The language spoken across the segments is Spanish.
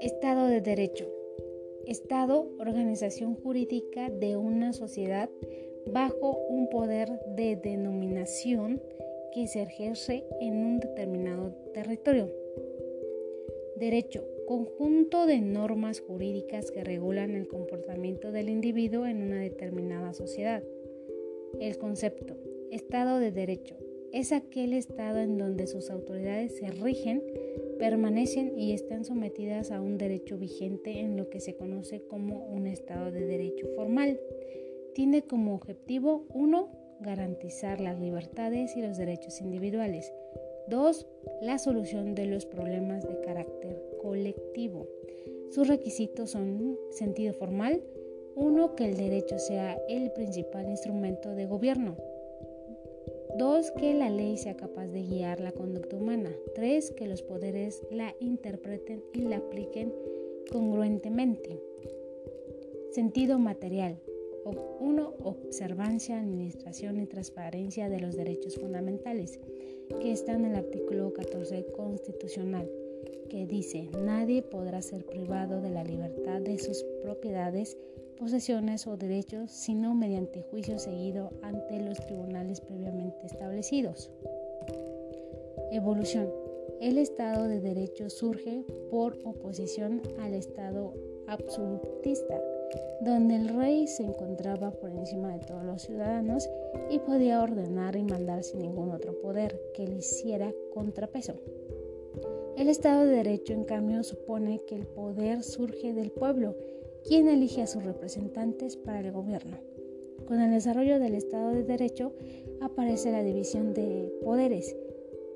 Estado de Derecho. Estado, organización jurídica de una sociedad bajo un poder de denominación que se ejerce en un determinado territorio. Derecho, conjunto de normas jurídicas que regulan el comportamiento del individuo en una determinada sociedad. El concepto, Estado de Derecho, es aquel estado en donde sus autoridades se rigen, permanecen y están sometidas a un derecho vigente en lo que se conoce como un Estado de Derecho formal. Tiene como objetivo 1. Garantizar las libertades y los derechos individuales. 2. La solución de los problemas de carácter colectivo. Sus requisitos son sentido formal, 1. Que el derecho sea el principal instrumento de gobierno. 2. Que la ley sea capaz de guiar la conducta humana. 3. Que los poderes la interpreten y la apliquen congruentemente. Sentido material. 1. Observancia, administración y transparencia de los derechos fundamentales, que están en el artículo 14 constitucional, que dice, nadie podrá ser privado de la libertad de sus propiedades, posesiones o derechos, sino mediante juicio seguido ante los tribunales previamente establecidos. Evolución. El Estado de Derecho surge por oposición al Estado absolutista donde el rey se encontraba por encima de todos los ciudadanos y podía ordenar y mandar sin ningún otro poder que le hiciera contrapeso. El Estado de Derecho, en cambio, supone que el poder surge del pueblo, quien elige a sus representantes para el gobierno. Con el desarrollo del Estado de Derecho aparece la división de poderes,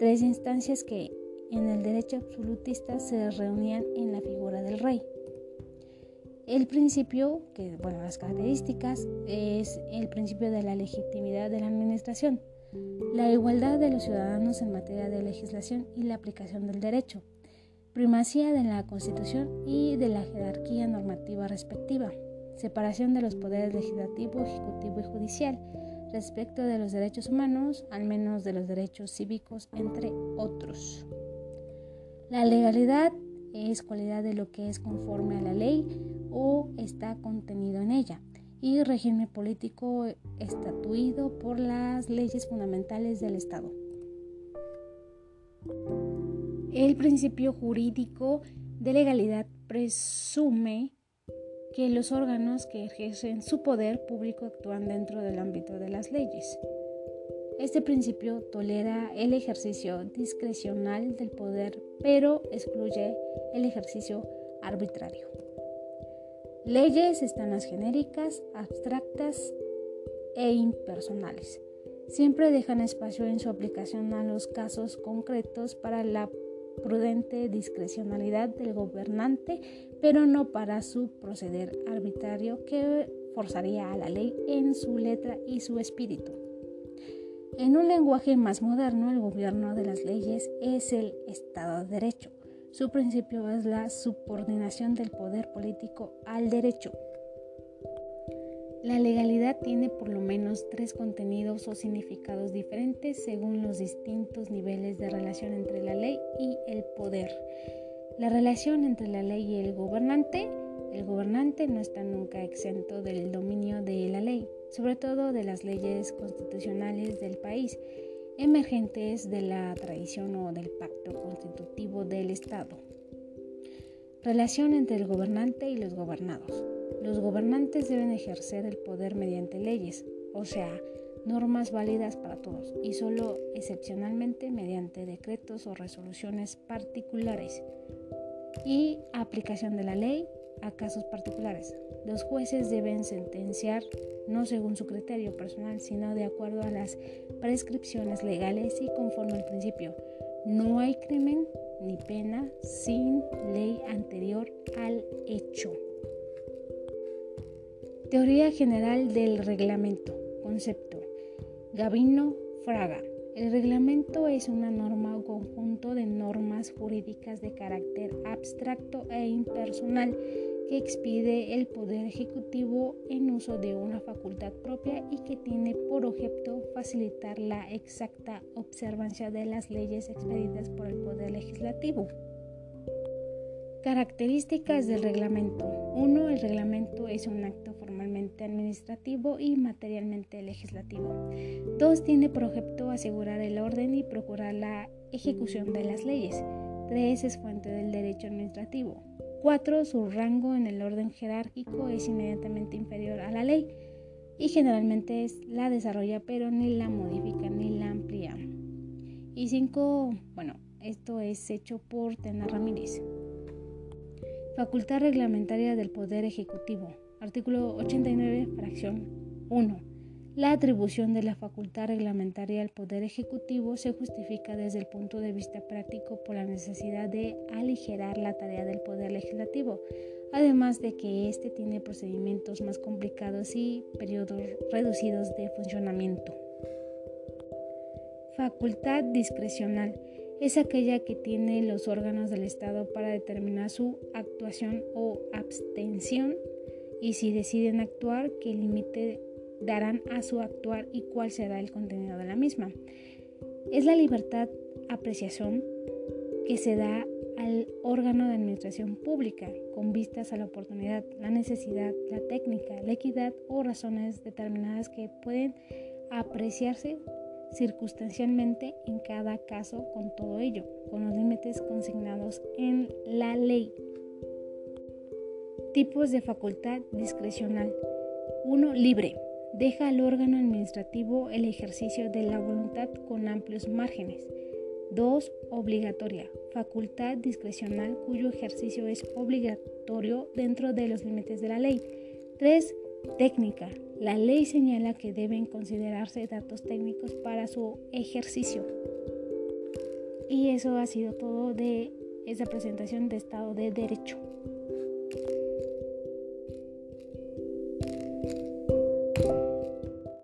tres instancias que en el derecho absolutista se reunían en la figura del rey. El principio, que bueno, las características, es el principio de la legitimidad de la administración, la igualdad de los ciudadanos en materia de legislación y la aplicación del derecho, primacía de la Constitución y de la jerarquía normativa respectiva, separación de los poderes legislativo, ejecutivo y judicial, respecto de los derechos humanos, al menos de los derechos cívicos, entre otros. La legalidad es cualidad de lo que es conforme a la ley o está contenido en ella y régimen político estatuido por las leyes fundamentales del Estado. El principio jurídico de legalidad presume que los órganos que ejercen su poder público actúan dentro del ámbito de las leyes. Este principio tolera el ejercicio discrecional del poder, pero excluye el ejercicio arbitrario. Leyes están las genéricas, abstractas e impersonales. Siempre dejan espacio en su aplicación a los casos concretos para la prudente discrecionalidad del gobernante, pero no para su proceder arbitrario que forzaría a la ley en su letra y su espíritu. En un lenguaje más moderno, el gobierno de las leyes es el Estado de Derecho. Su principio es la subordinación del poder político al derecho. La legalidad tiene por lo menos tres contenidos o significados diferentes según los distintos niveles de relación entre la ley y el poder. La relación entre la ley y el gobernante. El gobernante no está nunca exento del dominio de la ley sobre todo de las leyes constitucionales del país, emergentes de la tradición o del pacto constitutivo del Estado. Relación entre el gobernante y los gobernados. Los gobernantes deben ejercer el poder mediante leyes, o sea, normas válidas para todos y solo excepcionalmente mediante decretos o resoluciones particulares y aplicación de la ley a casos particulares. Los jueces deben sentenciar no según su criterio personal, sino de acuerdo a las prescripciones legales y conforme al principio. No hay crimen ni pena sin ley anterior al hecho. Teoría general del reglamento. Concepto. Gabino Fraga, El reglamento es una norma o conjunto de normas jurídicas de carácter abstracto e impersonal expide el Poder Ejecutivo en uso de una facultad propia y que tiene por objeto facilitar la exacta observancia de las leyes expedidas por el Poder Legislativo. Características del reglamento. 1. El reglamento es un acto formalmente administrativo y materialmente legislativo. 2. Tiene por objeto asegurar el orden y procurar la ejecución de las leyes. 3. Es fuente del derecho administrativo. 4. Su rango en el orden jerárquico es inmediatamente inferior a la ley y generalmente es, la desarrolla pero ni la modifica ni la amplía. Y 5. Bueno, esto es hecho por Tena Ramírez. Facultad reglamentaria del Poder Ejecutivo. Artículo 89, fracción 1. La atribución de la facultad reglamentaria al Poder Ejecutivo se justifica desde el punto de vista práctico por la necesidad de aligerar la tarea del Poder Legislativo, además de que éste tiene procedimientos más complicados y periodos reducidos de funcionamiento. Facultad discrecional es aquella que tienen los órganos del Estado para determinar su actuación o abstención y si deciden actuar, qué límite darán a su actuar y cuál será el contenido de la misma. Es la libertad apreciación que se da al órgano de administración pública con vistas a la oportunidad, la necesidad, la técnica, la equidad o razones determinadas que pueden apreciarse circunstancialmente en cada caso con todo ello, con los límites consignados en la ley. Tipos de facultad discrecional. 1. Libre deja al órgano administrativo el ejercicio de la voluntad con amplios márgenes. 2. Obligatoria. Facultad discrecional cuyo ejercicio es obligatorio dentro de los límites de la ley. 3. Técnica. La ley señala que deben considerarse datos técnicos para su ejercicio. Y eso ha sido todo de esa presentación de Estado de Derecho.